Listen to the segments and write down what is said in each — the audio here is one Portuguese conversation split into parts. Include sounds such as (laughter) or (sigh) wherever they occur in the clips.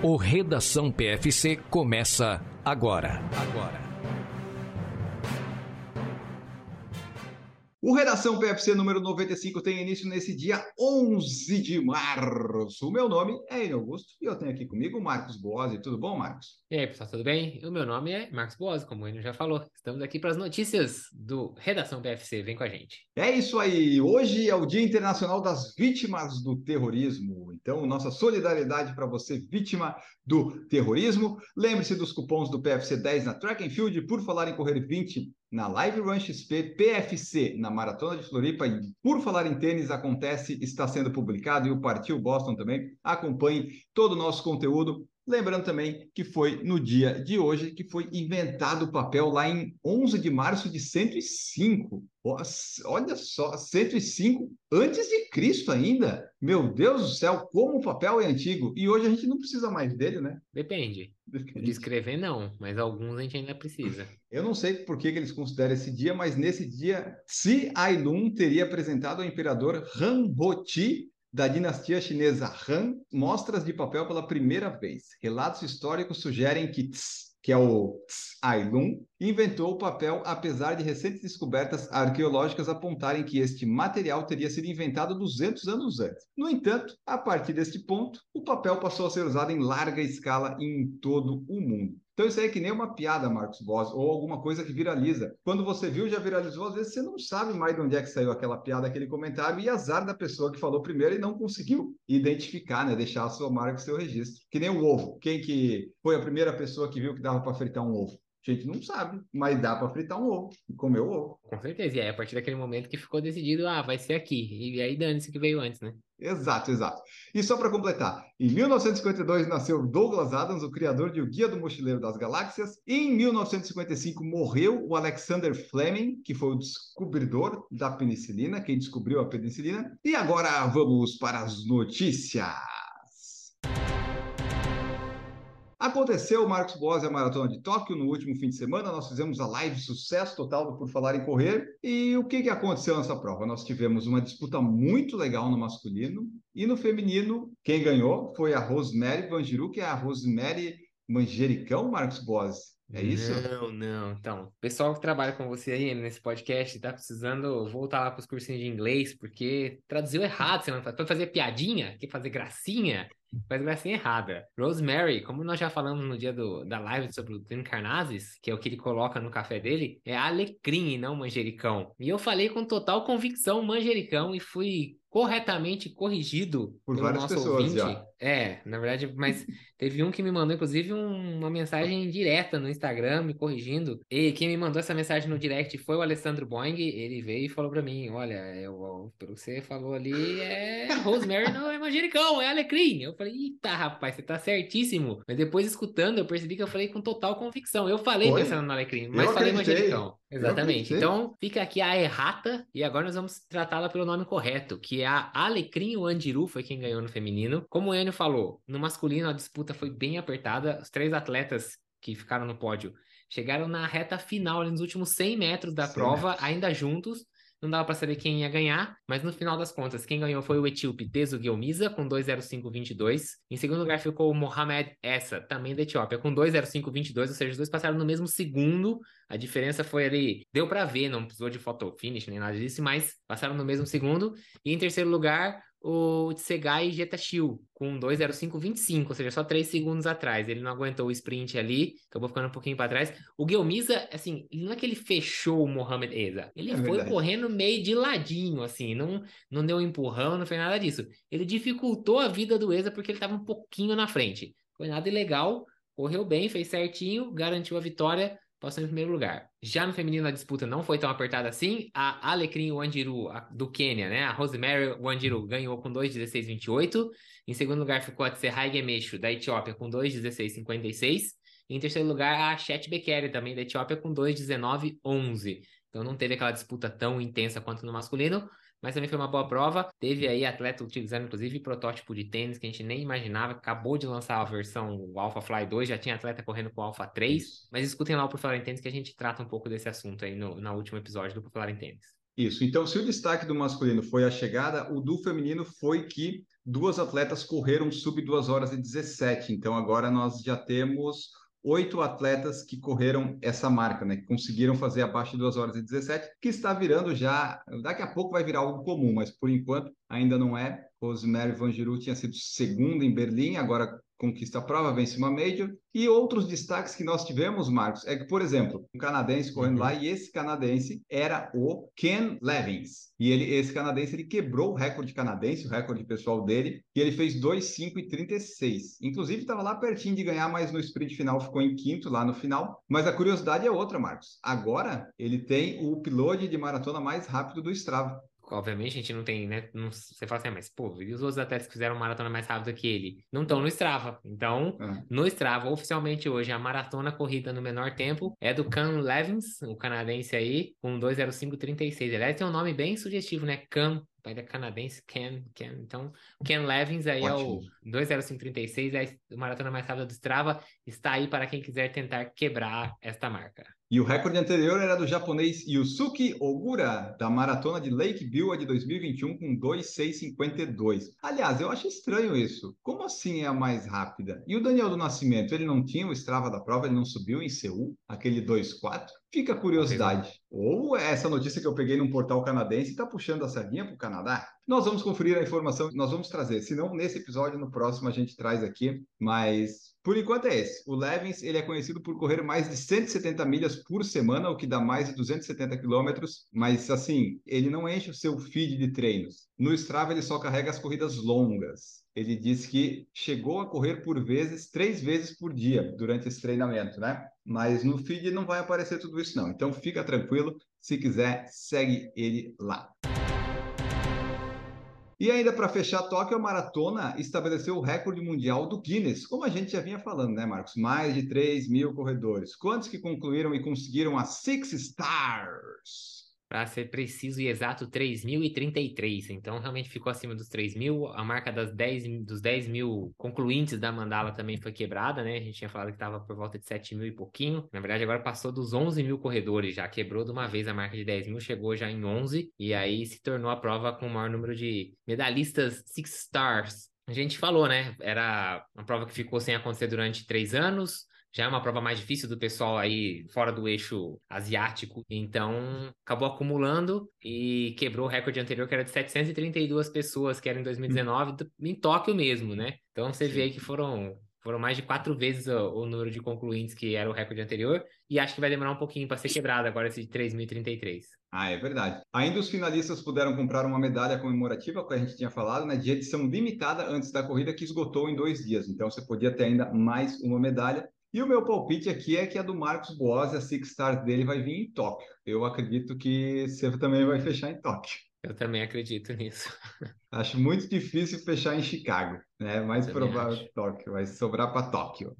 O Redação PFC começa agora. Agora. O Redação PFC número 95 tem início nesse dia 11 de março. O meu nome é Enio Augusto e eu tenho aqui comigo o Marcos Boazzi. Tudo bom, Marcos? E aí, pessoal, tudo bem? O meu nome é Marcos Boazzi, como o Enio já falou. Estamos aqui para as notícias do Redação PFC. Vem com a gente. É isso aí. Hoje é o Dia Internacional das Vítimas do Terrorismo. Então, nossa solidariedade para você, vítima do terrorismo. Lembre-se dos cupons do PFC 10 na Track and Field. Por falar em correr 20 na Live Run XP, PFC na Maratona de Floripa e Por Falar em Tênis acontece, está sendo publicado e o Partiu Boston também. Acompanhe todo o nosso conteúdo. Lembrando também que foi no dia de hoje que foi inventado o papel lá em 11 de março de 105. Olha só, 105 antes de Cristo ainda. Meu Deus do céu, como o papel é antigo. E hoje a gente não precisa mais dele, né? Depende. Depende. De escrever não, mas alguns a gente ainda precisa. Eu não sei por que, que eles consideram esse dia, mas nesse dia, Si Ailun teria apresentado ao imperador Han Ho-Ti da dinastia chinesa Han, mostras de papel pela primeira vez. Relatos históricos sugerem que Tss, que é o Tss Ailun, inventou o papel apesar de recentes descobertas arqueológicas apontarem que este material teria sido inventado 200 anos antes. No entanto, a partir deste ponto, o papel passou a ser usado em larga escala em todo o mundo. Então isso aí é que nem uma piada, Marcos Boss, ou alguma coisa que viraliza. Quando você viu, já viralizou, às vezes você não sabe mais de onde é que saiu aquela piada, aquele comentário, e azar da pessoa que falou primeiro e não conseguiu identificar, né? Deixar a sua marca, o seu registro. Que nem o ovo. Quem que foi a primeira pessoa que viu que dava para fritar um ovo? A gente não sabe, mas dá para fritar um ovo e comer o ovo. Com certeza. E aí, a partir daquele momento que ficou decidido, ah, vai ser aqui. E aí dane-se que veio antes, né? Exato, exato. E só para completar, em 1952 nasceu Douglas Adams, o criador de O Guia do Mochileiro das Galáxias. Em 1955 morreu o Alexander Fleming, que foi o descobridor da penicilina, quem descobriu a penicilina. E agora vamos para as notícias. Aconteceu, Marcos Boas, a Maratona de Tóquio no último fim de semana. Nós fizemos a live sucesso total do Por Falar em Correr. E o que, que aconteceu nessa prova? Nós tivemos uma disputa muito legal no masculino. E no feminino, quem ganhou foi a Rosemary Vangiru, que é a Rosemary Manjericão, Marcos Boas. É isso? Não, não. Então, o pessoal que trabalha com você aí nesse podcast tá precisando voltar lá para os cursinhos de inglês, porque traduziu errado semana passada. Foi fazer piadinha, quer fazer gracinha, faz gracinha errada. Rosemary, como nós já falamos no dia do, da live sobre o Tim Carnazes, que é o que ele coloca no café dele, é alecrim e não manjericão. E eu falei com total convicção manjericão e fui corretamente corrigido por várias pessoas ouvinte. já. É, na verdade, mas (laughs) teve um que me mandou, inclusive, um, uma mensagem direta no Instagram me corrigindo. E quem me mandou essa mensagem no direct foi o Alessandro Boing. Ele veio e falou para mim: Olha, eu, pelo que você falou ali, é Rosemary não é manjericão, é alecrim. Eu falei: Eita, rapaz, você tá certíssimo. Mas depois, escutando, eu percebi que eu falei com total convicção. Eu falei Foi? pensando no alecrim, mas Eu falei acreditei. manjericão. Exatamente. Então, fica aqui a errata e agora nós vamos tratá-la pelo nome correto, que é a Alecrim Wandiru, foi quem ganhou no feminino. Como o Falou, no masculino a disputa foi bem apertada. Os três atletas que ficaram no pódio chegaram na reta final, ali nos últimos 100 metros da 100 prova, metros. ainda juntos. Não dava para saber quem ia ganhar, mas no final das contas, quem ganhou foi o etíope Teso Guilmiza, com 2,0522. Em segundo lugar ficou o Mohamed Essa, também da Etiópia, com 2,0522, ou seja, os dois passaram no mesmo segundo. A diferença foi ali, deu para ver, não precisou de photo finish nem nada disso, mas passaram no mesmo segundo. E em terceiro lugar, o Tsegai Getachil, com 2,0525, ou seja, só 3 segundos atrás. Ele não aguentou o sprint ali, acabou ficando um pouquinho para trás. O Guilmiza, assim, não é que ele fechou o Mohamed Eza, ele É foi verdade. correndo meio de ladinho, assim, não, não deu um empurrão, não fez nada disso. Ele dificultou a vida do Eza porque ele estava um pouquinho na frente. Foi nada ilegal, correu bem, fez certinho, garantiu a vitória, passou em primeiro lugar. Já no feminino a disputa não foi tão apertada assim. A Alecrim Wanjiru, a- do Quênia, né? A Rosemary Wanjiru ganhou com 2,16,28. Em segundo lugar ficou a Tsehai Gemeshu, da Etiópia, com 2,16,56. E em terceiro lugar, a Chet Bekele, também da Etiópia, com 2,19,11. Então não teve aquela disputa tão intensa quanto no masculino, mas também foi uma boa prova. Teve aí atleta utilizando, inclusive, protótipo de tênis que a gente nem imaginava. Acabou de lançar a versão Alpha Fly 2, já tinha atleta correndo com o Alpha 3. Mas escutem lá o Por Falar em Tênis que a gente trata um pouco desse assunto aí no, no último episódio do Por Falar em Tênis. Isso. Então, se o destaque do masculino foi a chegada, o do feminino foi que duas atletas correram sub 2 horas e 17. Então, agora nós já temos oito atletas que correram essa marca, né? Que conseguiram fazer abaixo de 2 horas e 17, que está virando já. Daqui a pouco vai virar algo comum, mas por enquanto ainda não é. Rosemary Van Giroux tinha sido segunda em Berlim, agora conquista a prova, vence uma Major. E outros destaques que nós tivemos, Marcos, é que, por exemplo, um canadense correndo uhum. lá, e esse canadense era o Ken Levins. E ele, esse canadense, ele quebrou o recorde canadense, o recorde pessoal dele, e ele fez 2,5 e 36. Inclusive, estava lá pertinho de ganhar, mas no sprint final ficou em quinto lá no final. Mas a curiosidade é outra, Marcos. Agora, ele tem o piloto de maratona mais rápido do Strava obviamente a gente não tem, né? Não, você fala assim, ah, mas pô, e os outros atletas que fizeram maratona mais rápida que ele? Não estão no Strava. Então, é. no Strava, oficialmente hoje, a maratona corrida no menor tempo é do Cam Levins, o canadense aí, com 2:05:36. Aliás, tem um nome bem sugestivo, né? Cam pai da canadense, Ken, Ken. Então, Ken Levins aí Ótimo. é o 20536, é a maratona mais rápida do Strava, está aí para quem quiser tentar quebrar esta marca. E o recorde anterior era do japonês Yusuke Ogura, da maratona de Lake Biwa de 2021, com 2,652. Aliás, eu acho estranho isso. Como assim é a mais rápida? E o Daniel do Nascimento, ele não tinha o Strava da prova, ele não subiu em Seul, aquele 2,4? Fica a curiosidade. Ou essa notícia que eu peguei num portal canadense está puxando a sardinha para o Canadá? Nós vamos conferir a informação, nós vamos trazer. Se não, nesse episódio, no próximo a gente traz aqui. Mas por enquanto é esse. O Levins ele é conhecido por correr mais de 170 milhas por semana, o que dá mais de 270 quilômetros. Mas assim, ele não enche o seu feed de treinos. No Strava ele só carrega as corridas longas. Ele diz que chegou a correr por vezes, três vezes por dia durante esse treinamento, né? Mas no feed não vai aparecer tudo isso, não. Então fica tranquilo. Se quiser, segue ele lá. E ainda para fechar, Tóquio a Maratona estabeleceu o recorde mundial do Guinness, como a gente já vinha falando, né, Marcos? Mais de 3 mil corredores. Quantos que concluíram e conseguiram as Six Stars? Para ser preciso e exato, 3.033. Então, realmente ficou acima dos 3.000. A marca das 10, dos 10 mil concluintes da mandala também foi quebrada, né? A gente tinha falado que estava por volta de 7 mil e pouquinho. Na verdade, agora passou dos 11 mil corredores já. Quebrou de uma vez a marca de 10 mil, chegou já em 11. E aí se tornou a prova com o maior número de medalhistas Six Stars. A gente falou, né? Era uma prova que ficou sem acontecer durante três anos já é uma prova mais difícil do pessoal aí fora do eixo asiático. Então, acabou acumulando e quebrou o recorde anterior, que era de 732 pessoas, que era em 2019, em Tóquio mesmo, né? Então, você vê aí que foram foram mais de quatro vezes o, o, número de concluintes que era o recorde anterior, e acho que vai demorar um pouquinho para ser quebrado agora esse de 3.033. Ah, é verdade. Ainda os finalistas puderam comprar uma medalha comemorativa, que a gente tinha falado, né, de edição limitada antes da corrida, que esgotou em dois dias. Então você podia ter ainda mais uma medalha. E o meu palpite aqui é que a do Marcos Boas, a Six Stars dele, vai vir em Tóquio. Eu acredito que você também vai fechar em Tóquio. Eu também acredito nisso. (laughs) Acho muito difícil fechar em Chicago, né? Mais provável acho. Tóquio, vai sobrar para Tóquio.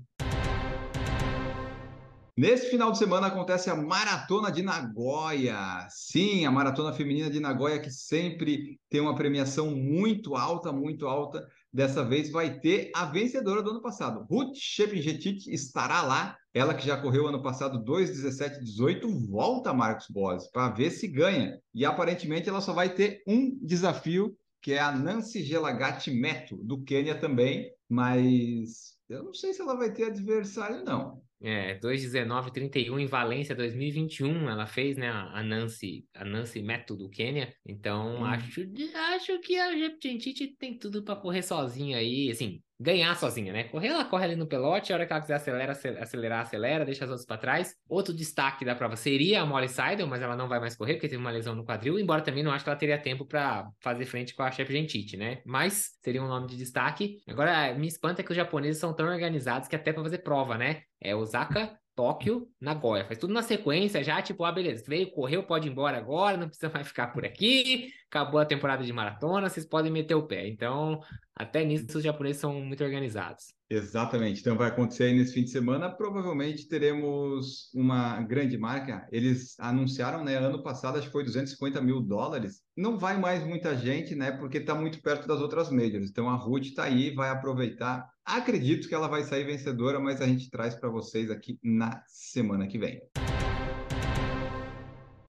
Nesse final de semana acontece a Maratona de Nagoya. Sim, a Maratona Feminina de Nagoya, que sempre tem uma premiação muito alta, muito alta. Dessa vez vai ter a vencedora do ano passado. Ruth Shepingetit estará lá. Ela que já correu ano passado 2,17,18, volta Marcos Boas para ver se ganha. E aparentemente ela só vai ter um desafio, que é a Nancy Gelagati Meto, do Quênia também. Mas eu não sei se ela vai ter adversário, não. É, 2,19,31 em Valência 2021, ela fez, né, a Nancy, a Nancy Método Quênia. Então, hum. acho, acho que a Jeptentite tem tudo para correr sozinha aí, assim, ganhar sozinha, né? Correr, ela corre ali no pelote, a hora que ela quiser acelerar, acelerar, acelera, deixa as outras para trás. Outro destaque da prova seria a Molly Seidel, mas ela não vai mais correr porque teve uma lesão no quadril, embora também não acho que ela teria tempo para fazer frente com a Chef Gentite, né? Mas seria um nome de destaque. Agora, me espanta que os japoneses são tão organizados que até para fazer prova, né? É Osaka, Tóquio, Nagoya. Faz tudo na sequência já, tipo, ah, beleza, veio, correu, pode ir embora agora, não precisa mais (laughs) ficar por aqui, acabou a temporada de maratona, vocês podem meter o pé. Então, até nisso os japoneses são muito organizados. Exatamente. Então vai acontecer aí nesse fim de semana. Provavelmente teremos uma grande marca. Eles anunciaram, né? Ano passado acho que foi 250 mil dólares. Não vai mais muita gente, né? Porque está muito perto das outras majors. Então a Ruth está aí, vai aproveitar. Acredito que ela vai sair vencedora, mas a gente traz para vocês aqui na semana que vem.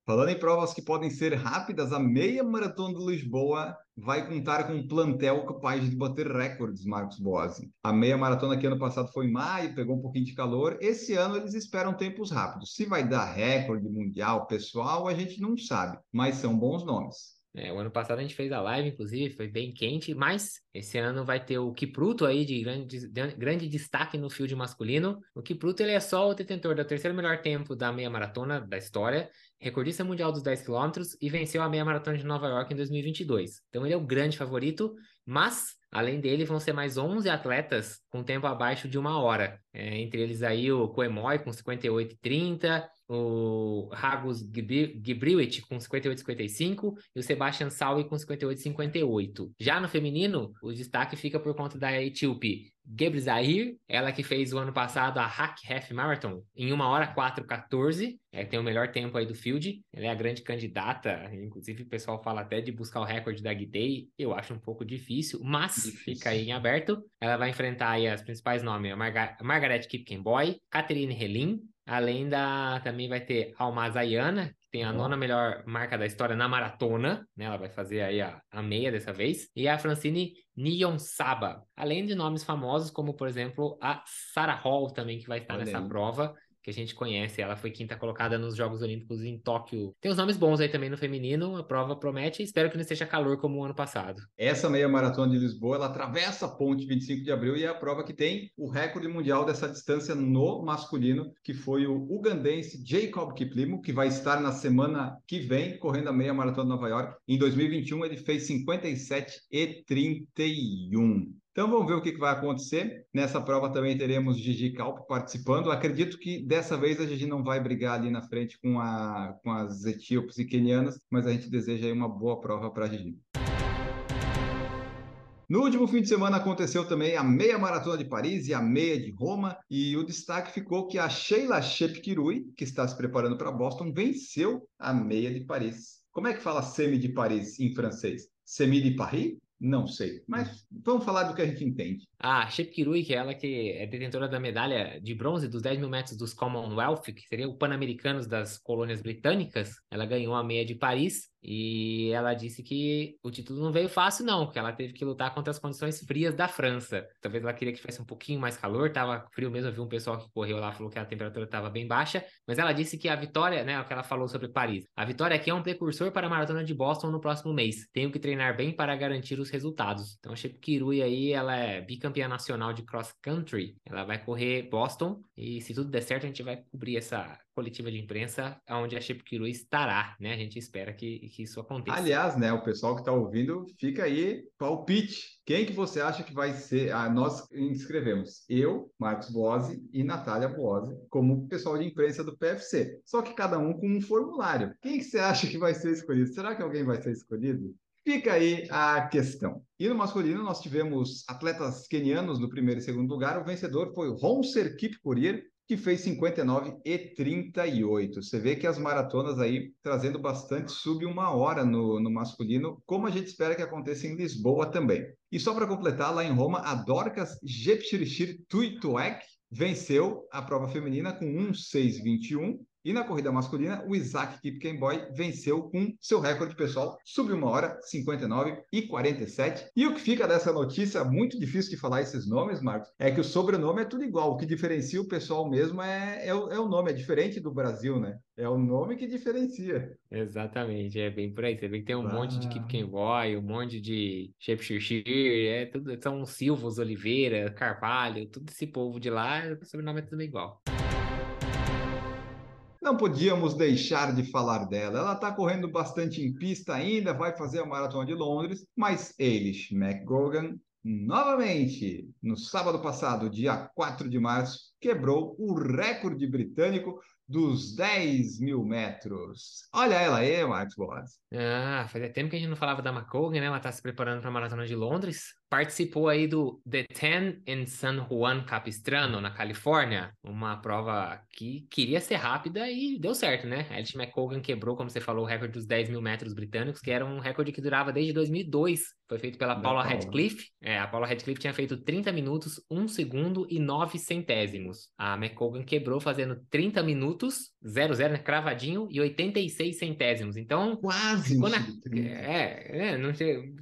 Falando em provas que podem ser rápidas, a meia maratona de Lisboa vai contar com um plantel capaz de bater recordes, Marcos Boasi. A meia maratona que ano passado foi em maio, pegou um pouquinho de calor. Esse ano eles esperam tempos rápidos. Se vai dar recorde mundial pessoal, a gente não sabe, mas são bons nomes. É, o ano passado a gente fez a live, inclusive, foi bem quente, mas esse ano vai ter o Kipruto aí de grande, de grande destaque no field masculino. O Kipruto ele é só o detentor do terceiro melhor tempo da meia maratona da história, recordista mundial dos 10 km e venceu a meia maratona de Nova York em 2022. Então ele é o grande favorito, mas além dele vão ser mais 11 atletas com tempo abaixo de uma hora. É, entre eles aí o Coemoy com 58,30, o Ragus Gibriwit com 58,55 e o Sebastian Salvi com 58,58. Já no feminino, o destaque fica por conta da etíope Gebre Zahir, ela que fez o ano passado a Hack Half Marathon em 1 hora 4,14, é, tem o melhor tempo aí do field, ela é a grande candidata, inclusive o pessoal fala até de buscar o recorde da Gidei, eu acho um pouco difícil, mas difícil. fica aí em aberto. Ela vai enfrentar aí as principais nomes, a Marga Margaret Kipkenboy, Catherine Helin, Além da. Também vai ter Almazayana, que tem a nona melhor marca da história na maratona, né? Ela vai fazer aí a, a meia dessa vez. E a Francine Nion Saba. Além de nomes famosos, como por exemplo a Sarah Hall também, que vai estar Olha nessa aí. prova que a gente conhece. Ela foi quinta colocada nos Jogos Olímpicos em Tóquio. Tem os nomes bons aí também no feminino, a prova promete. Espero que não esteja calor como o ano passado. Essa meia maratona de Lisboa, ela atravessa a ponte 25 de abril e é a prova que tem o recorde mundial dessa distância no masculino, que foi o ugandense Jacob Kiplimo, que vai estar na semana que vem correndo a meia maratona de Nova York. Em 2021 ele fez 57 e 31. Então vamos ver o que, vai acontecer. Nessa prova também teremos Gigi Calp participando. Acredito que dessa vez a Gigi não vai brigar ali na frente com, a, com as etíopes e quenianas, mas a gente deseja uma boa prova para a Gigi. No último fim de semana aconteceu também a meia maratona de Paris e a meia de Roma, e o destaque ficou que a Sheila Shepkirui, que está se preparando para Boston, venceu a meia de Paris. Como é que fala semi de Paris em francês? Semi de Paris? Não sei, mas vamos falar do que a gente entende. A Shepkirui, que é ela que é detentora da medalha de bronze dos 10 mil metros dos Commonwealth, que seria o Pan-Americanos das colônias britânicas, ela ganhou a meia de Paris e ela disse que o título não veio fácil, não, que ela teve que lutar contra as condições frias da França. Talvez ela queria que fosse um pouquinho mais calor, tava frio mesmo. Eu vi um pessoal que correu lá falou que a temperatura estava bem baixa, mas ela disse que a vitória, né, o que ela falou sobre Paris, a vitória aqui é um precursor para a maratona de Boston no próximo mês. Tenho que treinar bem para garantir os resultados. Então, a Shepkirui aí, ela é bicampeã nacional de cross country. Ela vai correr Boston e se tudo der certo, a gente vai cobrir essa coletiva de imprensa onde a Chip Kiru estará, né? A gente espera que, que isso aconteça. Aliás, né, o pessoal que está ouvindo, fica aí palpite. Quem que você acha que vai ser? Ah, nós inscrevemos eu, Marcos Bose e Natália Bose como pessoal de imprensa do PFC. Só que cada um com um formulário. Quem que você acha que vai ser escolhido? Será que alguém vai ser escolhido? Fica aí a questão. E no masculino, nós tivemos atletas quenianos no primeiro e segundo lugar. O vencedor foi Ronser Kipkorir, que fez 59 e 38. Você vê que as maratonas aí trazendo bastante sub uma hora no, no masculino, como a gente espera que aconteça em Lisboa também. E só para completar, lá em Roma, a Dorcas Jepchirichir Tuituek venceu a prova feminina com 1,621 e na corrida masculina, o Isaac Kipkenboy venceu com seu recorde pessoal sub uma hora, 59 e 47. E o que fica dessa notícia, muito difícil de falar esses nomes, Marcos, é que o sobrenome é tudo igual. O que diferencia o pessoal mesmo é, é, o, é o nome, é diferente do Brasil, né? É o nome que diferencia. Exatamente, é bem por aí. Você vê que tem um ah. monte de Kipkenboy, um monte de Shepshire, é tudo, são Silvos, Oliveira, Carvalho, tudo esse povo de lá, o sobrenome é tudo igual. Não podíamos deixar de falar dela. Ela está correndo bastante em pista ainda, vai fazer a Maratona de Londres, mas Eilish McGogan, novamente, no sábado passado, dia 4 de março, quebrou o recorde britânico dos 10 mil metros. Olha ela aí, Marcos Boas. Ah, fazia tempo que a gente não falava da McCogan, né? Ela está se preparando para a Maratona de Londres. Participou aí do The Ten in San Juan Capistrano, na Califórnia, uma prova que queria ser rápida e deu certo, né? A Alice McColgan quebrou, como você falou, o recorde dos 10 mil metros britânicos, que era um recorde que durava desde 2002. Foi feito pela Paula Radcliffe. É, a Paula Radcliffe tinha feito 30 minutos, 1 segundo e 9 centésimos. A McColgan quebrou fazendo 30 minutos, 0, 0, né? Cravadinho, e 86 centésimos. Então. Quase! Na... É, é, não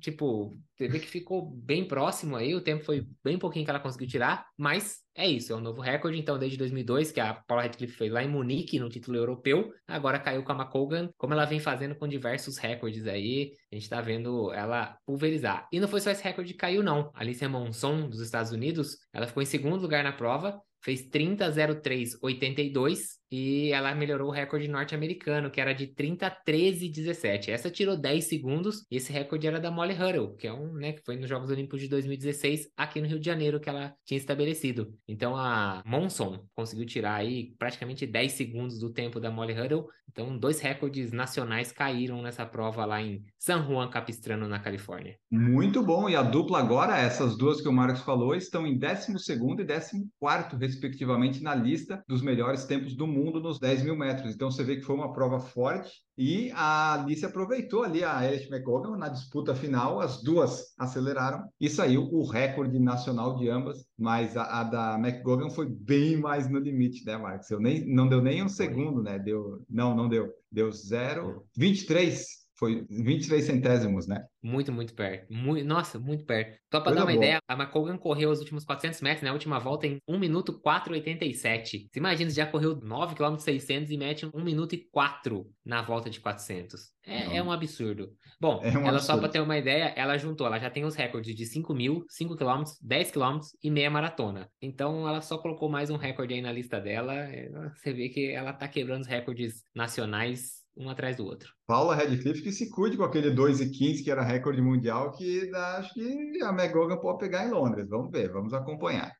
tipo, você vê que ficou bem próximo aí, o tempo foi bem pouquinho que ela conseguiu tirar, mas é isso, é um novo recorde. Então, desde 2002, que a Paula Radcliffe fez lá em Munique, no título europeu, agora caiu com a McColgan, como ela vem fazendo com diversos recordes aí, a gente tá vendo ela pulverizar. E não foi só esse recorde que caiu, não. A Alicia Monson, dos Estados Unidos, ela ficou em segundo lugar na prova, fez 30,03,82 e ela melhorou o recorde norte-americano, que era de 30,13,17. Essa tirou 10 segundos e esse recorde era da Molly Huddle, que é um, né, que foi nos Jogos Olímpicos de 2016 aqui no Rio de Janeiro que ela tinha estabelecido. Então a Monson conseguiu tirar aí praticamente 10 segundos do tempo da Molly Huddle. Então dois recordes nacionais caíram nessa prova lá em San Juan Capistrano, na Califórnia. Muito bom. E a dupla agora, essas duas que o Marcos falou, estão em 12º e 14º, respectivamente, na lista dos melhores tempos do mundo nos 10 mil metros. Então você vê que foi uma prova forte e a Alice aproveitou ali a Alice McCogan na disputa final, as duas aceleraram e saiu o recorde nacional de ambas, mas a, a da McGogan foi bem mais no limite, né, Marcos? Eu nem, não deu nem um segundo, né? Deu, não, não deu. Deu 0, 23 foi 23 centésimos, né? Muito, muito perto. Muito, nossa, muito perto. Só para dar uma boa. ideia, a McColgan correu os últimos 400 metros, né? A última volta em 1 minuto 4,87. Você imagina, já correu 9 km 600 e mete 1 minuto e 4 na volta de 400. É, é um absurdo. Bom, é um ela absurdo. só para ter uma ideia, ela juntou, ela já tem os recordes de 5 mil, 5 km, 10 km e meia maratona. Então, ela só colocou mais um recorde aí na lista dela. É, você vê que ela tá quebrando os recordes nacionais um atrás do outro. Paula Redcliffe que se cuide com aquele 2 e 15 que era recorde mundial que acho que a McGogan pode pegar em Londres. Vamos ver, vamos acompanhar.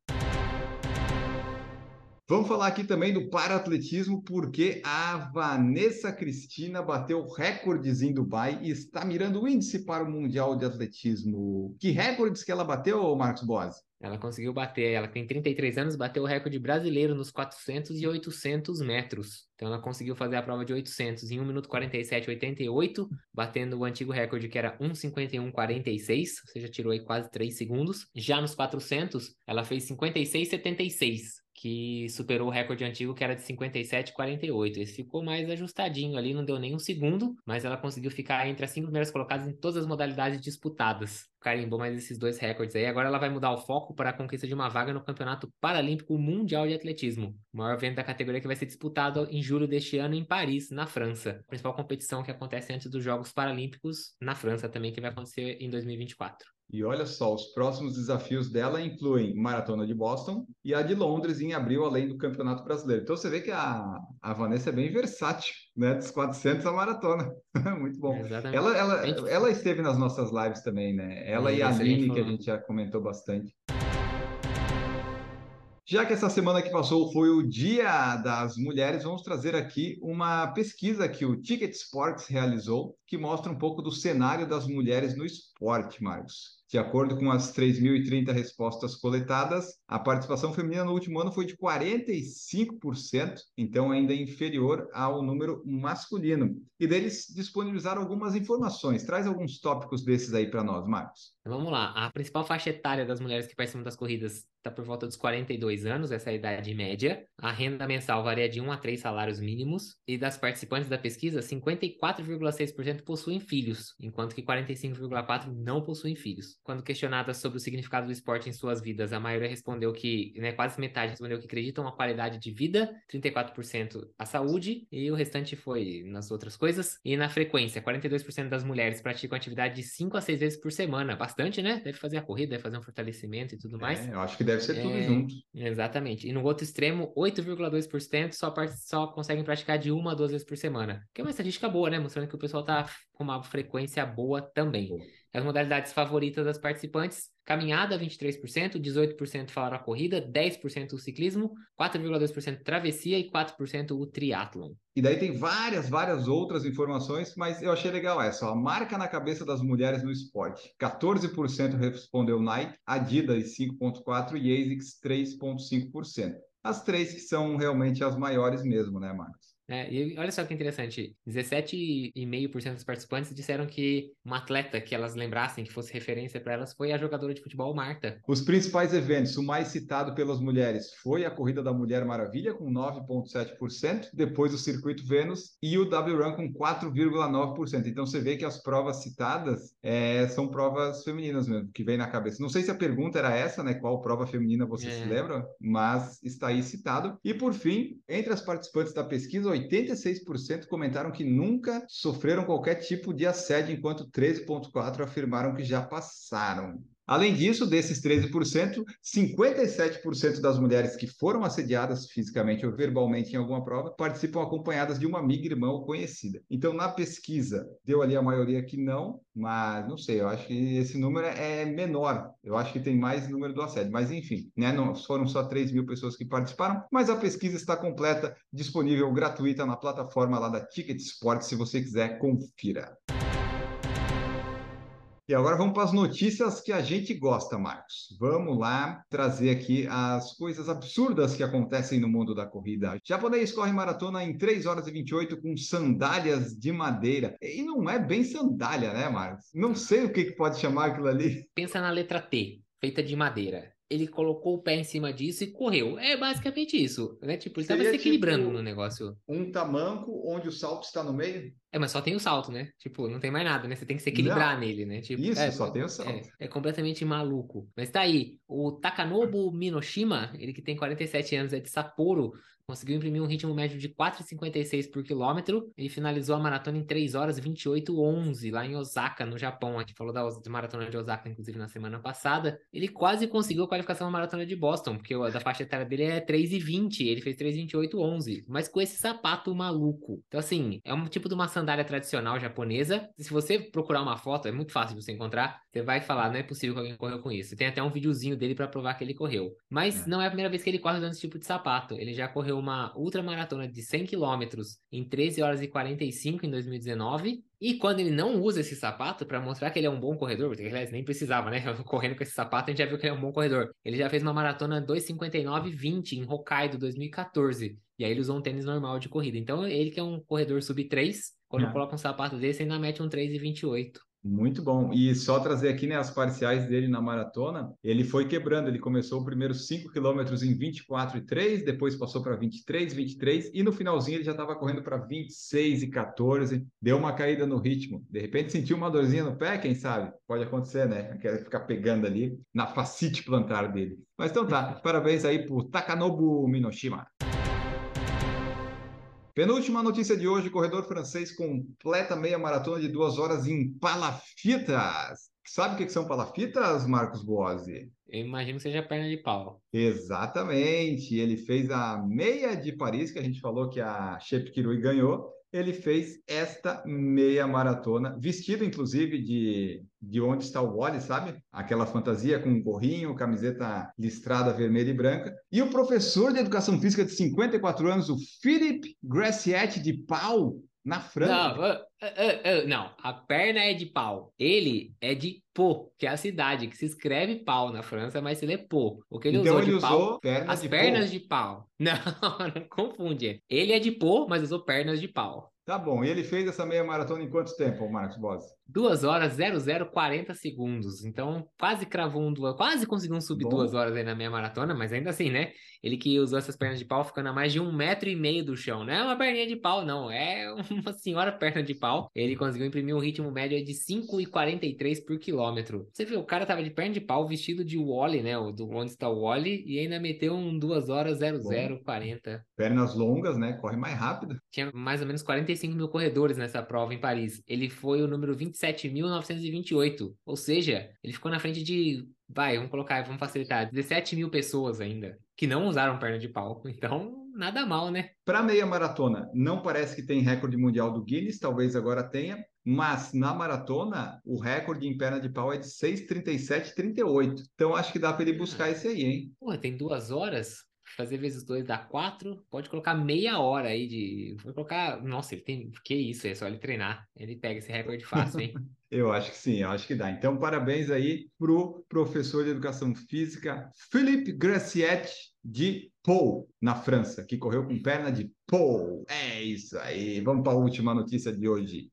Vamos falar aqui também do paraatletismo, porque a Vanessa Cristina bateu recordes em Dubai e está mirando o índice para o Mundial de Atletismo. Que recordes que ela bateu, Marcos Boas? Ela conseguiu bater, ela tem 33 anos, bateu o recorde brasileiro nos 400 e 800 metros. Então ela conseguiu fazer a prova de 800 em 1 minuto 47 88, batendo o antigo recorde que era 1:51:46, ou seja, tirou aí quase 3 segundos. Já nos 400, ela fez 56:76 que superou o recorde antigo que era de 57,48. Esse ficou mais ajustadinho ali, não deu nem um segundo, mas ela conseguiu ficar entre as cinco primeiras colocadas em todas as modalidades disputadas. Carimbou mais esses dois recordes aí. Agora ela vai mudar o foco para a conquista de uma vaga no Campeonato Paralímpico Mundial de Atletismo, o maior evento da categoria que vai ser disputado em julho deste ano em Paris, na França. A principal competição que acontece antes dos Jogos Paralímpicos na França também, que vai acontecer em 2024. E olha só, os próximos desafios dela incluem Maratona de Boston e a de Londres em abril, além do Campeonato Brasileiro. Então você vê que a, a Vanessa é bem versátil, né? Dos 400 a maratona. (laughs) Muito bom. ela, ela, ela esteve nas nossas lives também, né? Ela e a Aline, que a gente já comentou bastante. Já que essa semana que passou foi o Dia das Mulheres, vamos trazer aqui uma pesquisa que o Ticket Sports realizou, que mostra um pouco do cenário das mulheres no esporte, Marcos. De acordo com as 3.030 respostas coletadas, a participação feminina no último ano foi de 45%, então ainda inferior ao número masculino. E deles disponibilizaram algumas informações. Traz alguns tópicos desses aí para nós, Marcos. Vamos lá. A principal faixa etária das mulheres que participam das corridas está por volta dos 42 anos, essa é a idade média. A renda mensal varia de 1 a 3 salários mínimos. E das participantes da pesquisa, 54,6% possuem filhos, enquanto que 45,4% não possuem filhos. Quando questionadas sobre o significado do esporte em suas vidas, a maioria respondeu que, né, quase metade respondeu que acreditam na qualidade de vida, 34% a saúde, e o restante foi nas outras coisas. E na frequência, 42% das mulheres praticam atividade de 5 a 6 vezes por semana, bastante, né? Deve fazer a corrida, deve fazer um fortalecimento e tudo mais. É, eu acho que deve ser tudo é, junto. Exatamente. E no outro extremo, 8,2% só, só conseguem praticar de uma a duas vezes por semana. Que é uma estatística boa, né? Mostrando que o pessoal tá com uma frequência boa também. As modalidades favoritas das participantes: caminhada 23%, 18% falaram a corrida, 10% o ciclismo, 4,2% travessia e 4% o triatlon. E daí tem várias, várias outras informações, mas eu achei legal essa, a marca na cabeça das mulheres no esporte. 14% respondeu Nike, Adidas 5.4 e ASICS 3.5%. As três que são realmente as maiores mesmo, né, Marcos? É, e olha só que interessante, 17,5% dos participantes disseram que uma atleta que elas lembrassem que fosse referência para elas foi a jogadora de futebol Marta. Os principais eventos, o mais citado pelas mulheres foi a Corrida da Mulher Maravilha, com 9,7%, depois o Circuito Vênus e o W-Run com 4,9%. Então você vê que as provas citadas é, são provas femininas mesmo, que vem na cabeça. Não sei se a pergunta era essa, né? Qual prova feminina você é. se lembra, mas está aí citado. E por fim, entre as participantes da pesquisa, 86% comentaram que nunca sofreram qualquer tipo de assédio, enquanto 13,4% afirmaram que já passaram. Além disso, desses 13%, 57% das mulheres que foram assediadas fisicamente ou verbalmente em alguma prova participam acompanhadas de uma amiga, irmã ou conhecida. Então, na pesquisa, deu ali a maioria que não, mas não sei, eu acho que esse número é menor. Eu acho que tem mais número do assédio, mas enfim, né? Não foram só 3 mil pessoas que participaram, mas a pesquisa está completa, disponível gratuita na plataforma lá da Ticket Sport, se você quiser, confira. E agora vamos para as notícias que a gente gosta, Marcos. Vamos lá trazer aqui as coisas absurdas que acontecem no mundo da corrida. Japonês corre maratona em 3 horas e 28 com sandálias de madeira. E não é bem sandália, né, Marcos? Não sei o que, que pode chamar aquilo ali. Pensa na letra T, feita de madeira ele colocou o pé em cima disso e correu. É basicamente isso, né? Tipo, ele estava se equilibrando tipo, no negócio. Um tamanco onde o salto está no meio? É, mas só tem o salto, né? Tipo, não tem mais nada, né? Você tem que se equilibrar não. nele, né? Tipo, isso, é, só tem o salto. É, é, completamente maluco. Mas tá aí, o Takanobu Minoshima, ele que tem 47 anos, é de Sapporo, Conseguiu imprimir um ritmo médio de 4,56 por quilômetro e finalizou a maratona em 3 horas 28,11 lá em Osaka, no Japão. A gente falou da maratona de Osaka, inclusive, na semana passada. Ele quase conseguiu a qualificação na maratona de Boston, porque a da faixa etária dele é 3,20. Ele fez 3,28,11, mas com esse sapato maluco. Então, assim, é um tipo de uma sandália tradicional japonesa. Se você procurar uma foto, é muito fácil de você encontrar. Você vai falar, não é possível que alguém correu com isso. Tem até um videozinho dele para provar que ele correu. Mas é. não é a primeira vez que ele corre usando esse tipo de sapato. Ele já correu uma ultramaratona de 100 quilômetros em 13 horas e 45 em 2019. E quando ele não usa esse sapato para mostrar que ele é um bom corredor, porque aliás nem precisava, né? (laughs) Correndo com esse sapato, a gente já viu que ele é um bom corredor. Ele já fez uma maratona 2:59:20 em Hokkaido 2014. E aí ele usou um tênis normal de corrida. Então ele que é um corredor sub 3, quando é. coloca um sapato desse, ainda mete um 3,28. Muito bom. E só trazer aqui né, as parciais dele na maratona, ele foi quebrando. Ele começou o primeiro 5 quilômetros em 24 e 3, depois passou para 23, 23 e no finalzinho ele já estava correndo para 26 e 14. Deu uma caída no ritmo. De repente sentiu uma dorzinha no pé, quem sabe? Pode acontecer, né? Quer ficar pegando ali na facite plantar dele. Mas então tá, parabéns aí pro Takanobu Minoshima. Penúltima notícia de hoje: corredor francês completa meia maratona de duas horas em palafitas. Sabe o que são palafitas, Marcos Boazzi? Eu imagino que seja perna de pau. Exatamente. Ele fez a meia de Paris, que a gente falou que a Shep Kirui ganhou ele fez esta meia maratona, vestido inclusive de, de onde está o Wally, sabe? Aquela fantasia com um gorrinho, camiseta listrada vermelha e branca. E o professor de educação física de 54 anos, o Philip Graciette de Pau, na França. Não, uh, uh, uh, não, a perna é de pau. Ele é de Pau, que é a cidade que se escreve pau na França, mas se lê Pau. O que ele então usou ele de pau, pernas as de pernas pau. de pau. (laughs) Não, não confunde. Ele é de Pau, mas usou pernas de pau. Tá bom. E ele fez essa meia maratona em quanto tempo, Marcos Boss? 2 horas 0040 segundos. Então, quase cravou um duas, quase conseguiu um sub 2 horas aí na meia maratona, mas ainda assim, né? Ele que usou essas pernas de pau ficando a mais de um metro e meio do chão. Não é uma perninha de pau, não. É (laughs) uma senhora perna de pau. Ele conseguiu imprimir um ritmo médio de 5,43 por quilômetro. Você viu, o cara tava de perna de pau vestido de Wally, né? O do onde está o Wally, e ainda meteu um 2 horas 0040. Pernas longas, né? Corre mais rápido. Tinha mais ou menos 45 mil corredores nessa prova em Paris. Ele foi o número 20 27.928. Ou seja, ele ficou na frente de. Vai, vamos colocar, vamos facilitar. 17 mil pessoas ainda. Que não usaram perna de pau. (laughs) Então, nada mal, né? Para meia maratona, não parece que tem recorde mundial do Guinness, talvez agora tenha mas na maratona o recorde em perna de pau é de 6,37,38. Então acho que dá para ele buscar esse aí, hein? Pô, tem duas horas? Fazer vezes dois dá quatro. Pode colocar meia hora aí de. Vou colocar. Nossa, ele tem. Que isso? É só ele treinar. Ele pega esse recorde fácil, hein? (laughs) Eu acho que sim, eu acho que dá. Então, parabéns aí pro professor de educação física Philippe Gracietti de Pau, na França, que correu com perna de Pau. É isso aí. Vamos para a última notícia de hoje.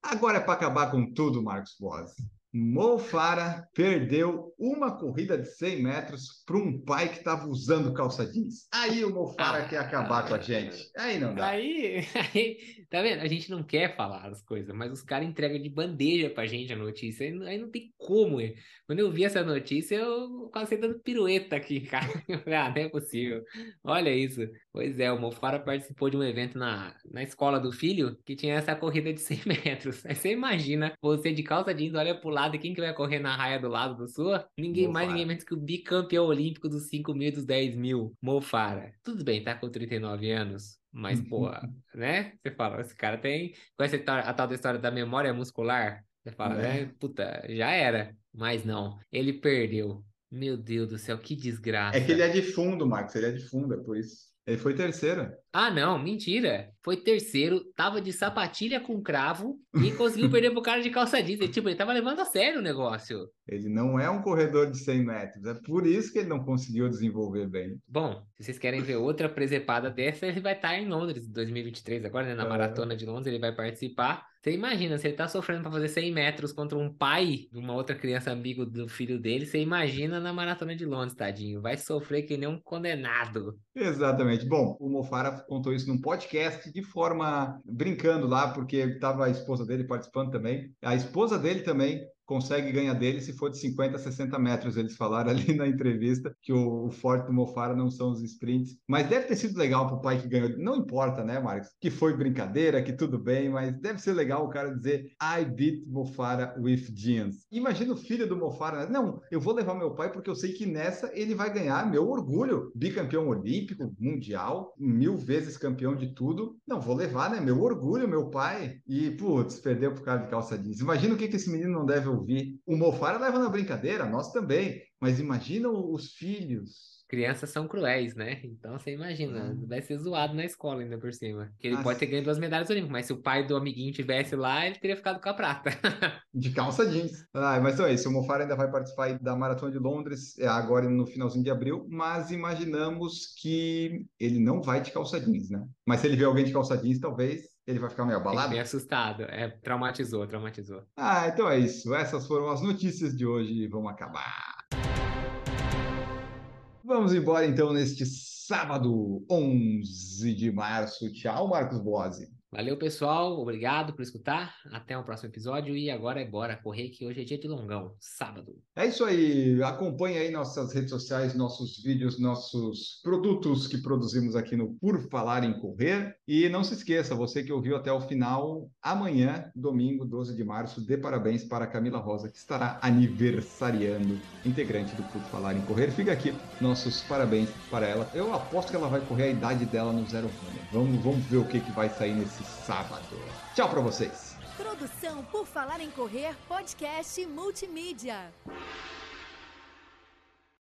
Agora é para acabar com tudo, Marcos Boas. Mo Farah perdeu uma corrida de 100 metros para um pai que estava usando calça jeans. Aí o Mo Farah ah, quer acabar ah, com a gente. Aí não dá. Aí, (laughs) aí, tá vendo? A gente não quer falar as coisas, mas os caras entregam de bandeja pra gente a notícia. Aí, aí não tem como. Quando eu vi essa notícia, eu quase dando pirueta aqui, (laughs) cara. ah, não é possível. Olha isso. Pois é, o Mo Farah participou de um evento na, na escola do filho que tinha essa corrida de (laughs) 100 metros. Aí você imagina você de calça jeans, olha pro lado e quem que vai correr na raia do lado da sua? Ninguém Mo mais, ninguém menos que o bicampeão olímpico dos 5 mil e dos 10 mil, Mo Farah. Tudo bem, tá com 39 anos, mas, pô, (laughs) né? Você fala, esse cara tem. Conhece a tal da história da memória muscular? Você fala, né? Puta, já era. Mas não, ele perdeu. Meu Deus do céu, que desgraça. É que ele é de fundo, Max, ele é de fundo, é por isso. Ele foi terceiro. Ah, não, mentira. Foi terceiro, tava de sapatilha com cravo e conseguiu perder pro cara de calça jeans. Ele, tipo, ele tava levando a sério o negócio. Ele não é um corredor de 100 metros. É por isso que ele não conseguiu desenvolver bem. Bom, se vocês querem ver outra presepada dessa, ele vai estar em Londres em 2023. Agora, né, na é. Maratona de Londres, ele vai participar. Você imagina, se ele tá sofrendo para fazer 100 metros contra um pai de uma outra criança amigo do filho dele, você imagina na maratona de Londres, tadinho. Vai sofrer que nem um condenado. Exatamente. Bom, o Mofara contou isso num podcast de forma brincando lá, porque estava a esposa dele participando também. A esposa dele também consegue ganhar dele se for de 50 a 60 metros. Eles falaram (laughs) ali na entrevista que o, o forte do Mofara não são os sprints. Mas deve ter sido legal para o pai que ganhou. Não importa, né, Marcos? Que foi brincadeira, que tudo bem, mas deve ser legal o cara dizer I beat Mofara with jeans. Imagina o filho do Mofara. Né? Não, eu vou levar meu pai porque eu sei que nessa ele vai ganhar meu orgulho. Bicampeão olímpico, mundial, mil vezes campeão de tudo. Não, vou levar, né? Meu orgulho, meu pai. E, putz, perdeu pro cara de calça jeans. Imagina o que, que esse menino não deve ouvir. O Mofara leva na brincadeira, nós também. Mas imagina os filhos. Crianças são cruéis, né? Então você imagina, ah. vai ser zoado na escola ainda por cima. Que ele Nossa. pode ter ganho duas medalhas olímpicas, mas se o pai do amiguinho tivesse lá, ele teria ficado com a prata. (laughs) de calça jeans. Ah, mas então é isso. O Mofara ainda vai participar da Maratona de Londres é, agora no finalzinho de abril, mas imaginamos que ele não vai de calça jeans, né? Mas se ele vê alguém de calça jeans, talvez ele vai ficar meio abalado? Meio assustado. É, traumatizou, traumatizou. Ah, então é isso. Essas foram as notícias de hoje. Vamos acabar. Vamos embora então neste sábado, 11 de março. Tchau, Marcos Bose. Valeu, pessoal. Obrigado por escutar. Até o próximo episódio. E agora é bora correr, que hoje é dia de longão, sábado. É isso aí. Acompanhe aí nossas redes sociais, nossos vídeos, nossos produtos que produzimos aqui no Por Falar em Correr. E não se esqueça, você que ouviu até o final, amanhã, domingo, 12 de março, dê parabéns para a Camila Rosa, que estará aniversariando, integrante do Por Falar em Correr. Fica aqui nossos parabéns para ela. Eu aposto que ela vai correr a idade dela no Zero Runner. Vamos, vamos ver o que, que vai sair nesse sábado. Tchau para vocês. Produção por Falar em Correr, podcast multimídia.